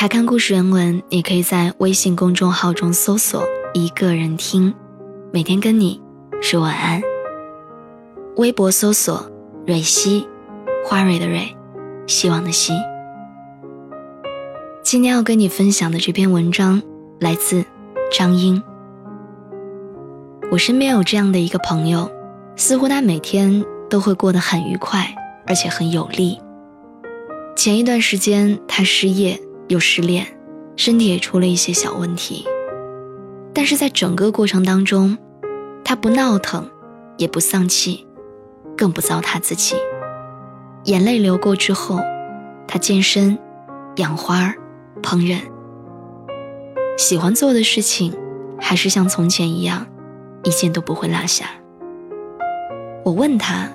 查看故事原文，你可以在微信公众号中搜索“一个人听”，每天跟你说晚安。微博搜索“蕊希”，花蕊的蕊，希望的希。今天要跟你分享的这篇文章来自张英。我身边有这样的一个朋友，似乎他每天都会过得很愉快，而且很有力。前一段时间他失业。又失恋，身体也出了一些小问题，但是在整个过程当中，他不闹腾，也不丧气，更不糟蹋自己。眼泪流过之后，他健身、养花、烹饪，喜欢做的事情还是像从前一样，一件都不会落下。我问他，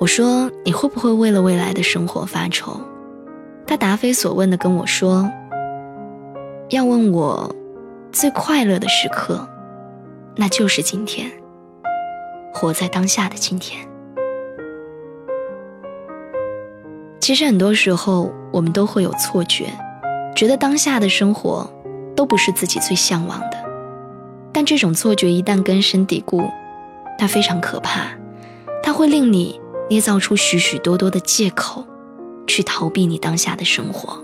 我说你会不会为了未来的生活发愁？他答非所问的跟我说：“要问我最快乐的时刻，那就是今天，活在当下的今天。其实很多时候，我们都会有错觉，觉得当下的生活都不是自己最向往的。但这种错觉一旦根深蒂固，它非常可怕，它会令你捏造出许许多多的借口。”去逃避你当下的生活，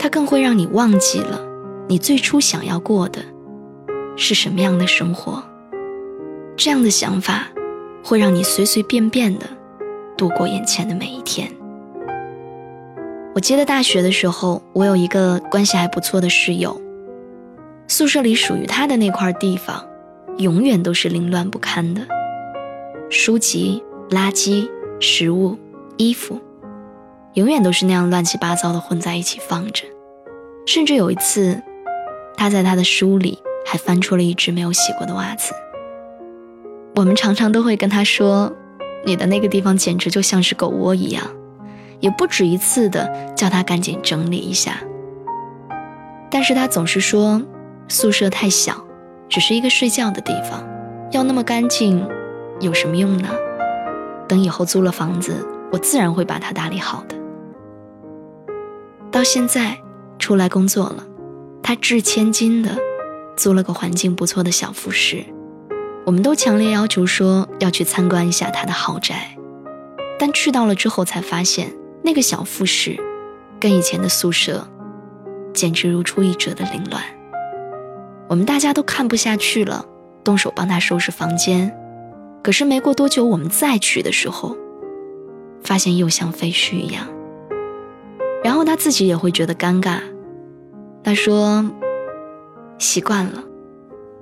它更会让你忘记了你最初想要过的是什么样的生活。这样的想法会让你随随便便的度过眼前的每一天。我记得大学的时候，我有一个关系还不错的室友，宿舍里属于他的那块地方，永远都是凌乱不堪的，书籍、垃圾、食物、衣服。永远都是那样乱七八糟的混在一起放着，甚至有一次，他在他的书里还翻出了一只没有洗过的袜子。我们常常都会跟他说：“你的那个地方简直就像是狗窝一样。”也不止一次的叫他赶紧整理一下。但是他总是说：“宿舍太小，只是一个睡觉的地方，要那么干净，有什么用呢？等以后租了房子，我自然会把它打理好的。”到现在，出来工作了，他掷千金的租了个环境不错的小复式。我们都强烈要求说要去参观一下他的豪宅，但去到了之后才发现，那个小复式跟以前的宿舍简直如出一辙的凌乱。我们大家都看不下去了，动手帮他收拾房间。可是没过多久，我们再去的时候，发现又像废墟一样。然后他自己也会觉得尴尬，他说：“习惯了，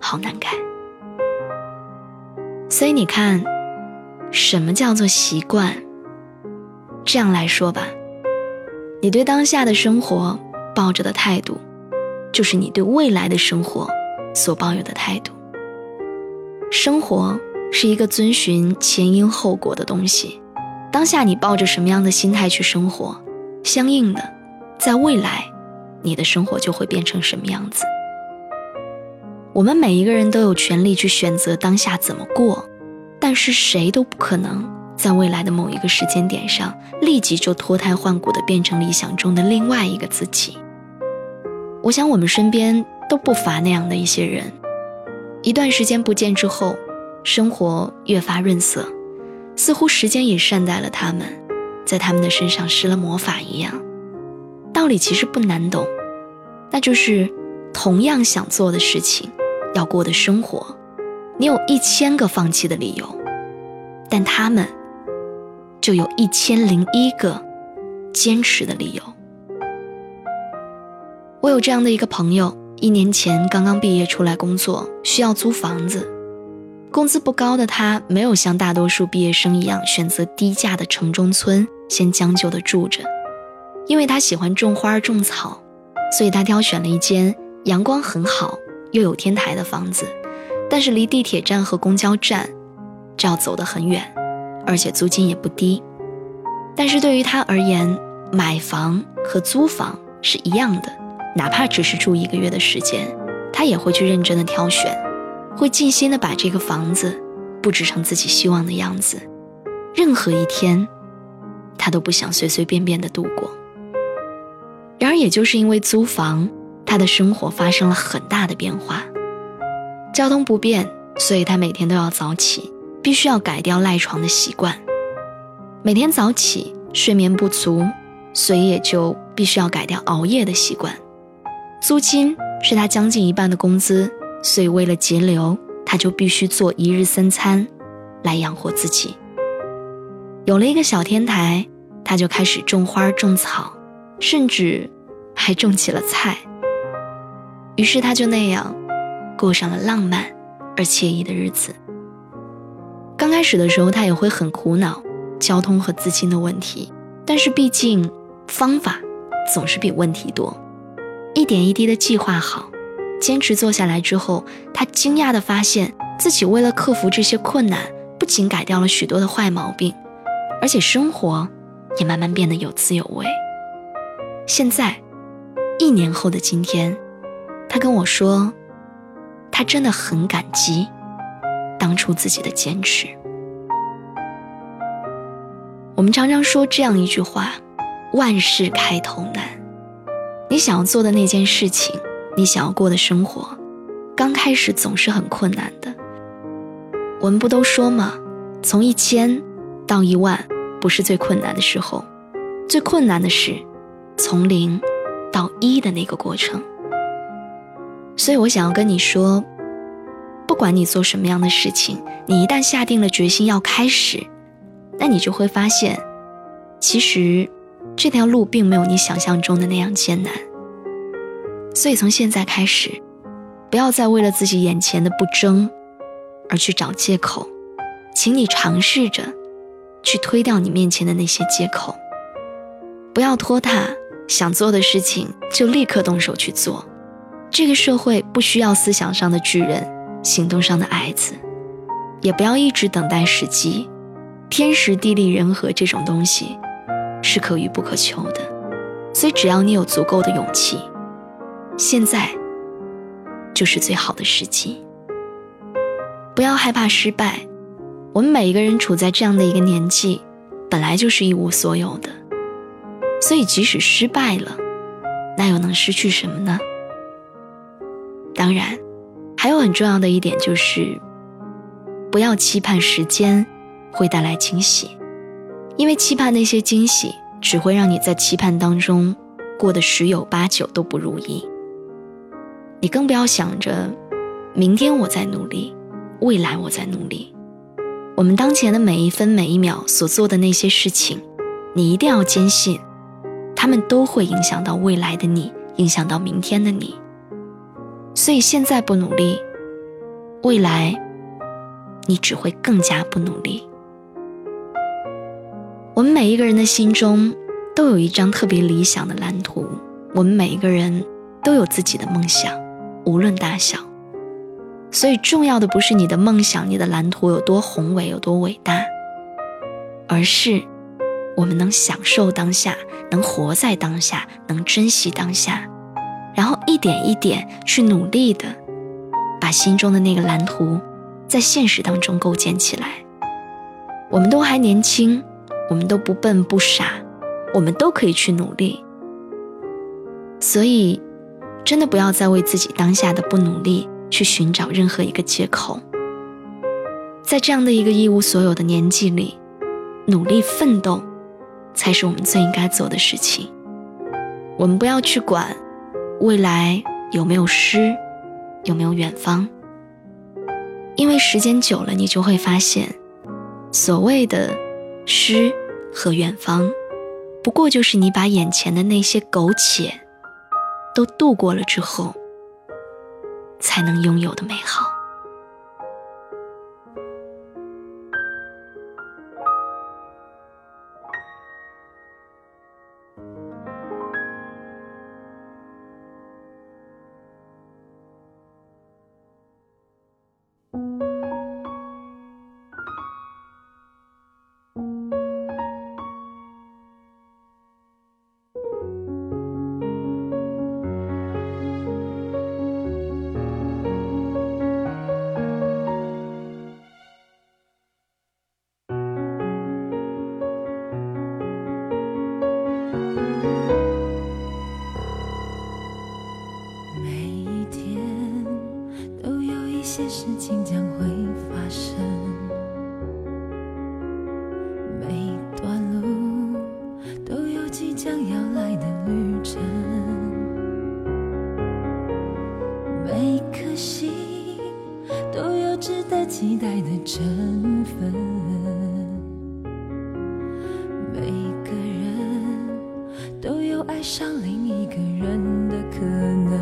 好难改。”所以你看，什么叫做习惯？这样来说吧，你对当下的生活抱着的态度，就是你对未来的生活所抱有的态度。生活是一个遵循前因后果的东西，当下你抱着什么样的心态去生活？相应的，在未来，你的生活就会变成什么样子？我们每一个人都有权利去选择当下怎么过，但是谁都不可能在未来的某一个时间点上立即就脱胎换骨的变成理想中的另外一个自己。我想我们身边都不乏那样的一些人，一段时间不见之后，生活越发润色，似乎时间也善待了他们。在他们的身上施了魔法一样，道理其实不难懂，那就是同样想做的事情，要过的生活，你有一千个放弃的理由，但他们就有一千零一个坚持的理由。我有这样的一个朋友，一年前刚刚毕业出来工作，需要租房子，工资不高的他没有像大多数毕业生一样选择低价的城中村，先将就的住着。因为他喜欢种花种草，所以他挑选了一间阳光很好又有天台的房子，但是离地铁站和公交站就要走得很远，而且租金也不低。但是对于他而言，买房和租房是一样的，哪怕只是住一个月的时间，他也会去认真的挑选，会尽心的把这个房子布置成自己希望的样子。任何一天，他都不想随随便便的度过。然而，也就是因为租房，他的生活发生了很大的变化。交通不便，所以他每天都要早起，必须要改掉赖床的习惯。每天早起，睡眠不足，所以也就必须要改掉熬夜的习惯。租金是他将近一半的工资，所以为了节流，他就必须做一日三餐，来养活自己。有了一个小天台，他就开始种花种草。甚至还种起了菜。于是他就那样过上了浪漫而惬意的日子。刚开始的时候，他也会很苦恼交通和资金的问题，但是毕竟方法总是比问题多。一点一滴的计划好，坚持做下来之后，他惊讶地发现自己为了克服这些困难，不仅改掉了许多的坏毛病，而且生活也慢慢变得有滋有味。现在，一年后的今天，他跟我说，他真的很感激当初自己的坚持。我们常常说这样一句话：“万事开头难。”你想要做的那件事情，你想要过的生活，刚开始总是很困难的。我们不都说吗？从一千到一万，不是最困难的时候，最困难的是。从零到一的那个过程，所以我想要跟你说，不管你做什么样的事情，你一旦下定了决心要开始，那你就会发现，其实这条路并没有你想象中的那样艰难。所以从现在开始，不要再为了自己眼前的不争而去找借口，请你尝试着去推掉你面前的那些借口，不要拖沓。想做的事情就立刻动手去做，这个社会不需要思想上的巨人，行动上的矮子，也不要一直等待时机，天时地利人和这种东西是可遇不可求的，所以只要你有足够的勇气，现在就是最好的时机。不要害怕失败，我们每一个人处在这样的一个年纪，本来就是一无所有的。所以，即使失败了，那又能失去什么呢？当然，还有很重要的一点就是，不要期盼时间会带来惊喜，因为期盼那些惊喜，只会让你在期盼当中过得十有八九都不如意。你更不要想着明天我在努力，未来我在努力。我们当前的每一分每一秒所做的那些事情，你一定要坚信。他们都会影响到未来的你，影响到明天的你。所以现在不努力，未来你只会更加不努力。我们每一个人的心中都有一张特别理想的蓝图，我们每一个人都有自己的梦想，无论大小。所以重要的不是你的梦想、你的蓝图有多宏伟、有多伟大，而是我们能享受当下。能活在当下，能珍惜当下，然后一点一点去努力的，把心中的那个蓝图，在现实当中构建起来。我们都还年轻，我们都不笨不傻，我们都可以去努力。所以，真的不要再为自己当下的不努力去寻找任何一个借口。在这样的一个一无所有的年纪里，努力奋斗。才是我们最应该做的事情。我们不要去管未来有没有诗，有没有远方，因为时间久了，你就会发现，所谓的诗和远方，不过就是你把眼前的那些苟且都度过了之后，才能拥有的美好。每一天都有一些事情将爱上另一个人的可能。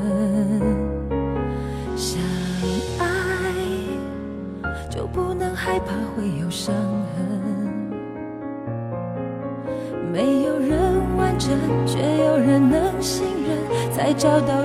相爱就不能害怕会有伤痕，没有人完整，却有人能信任，才找到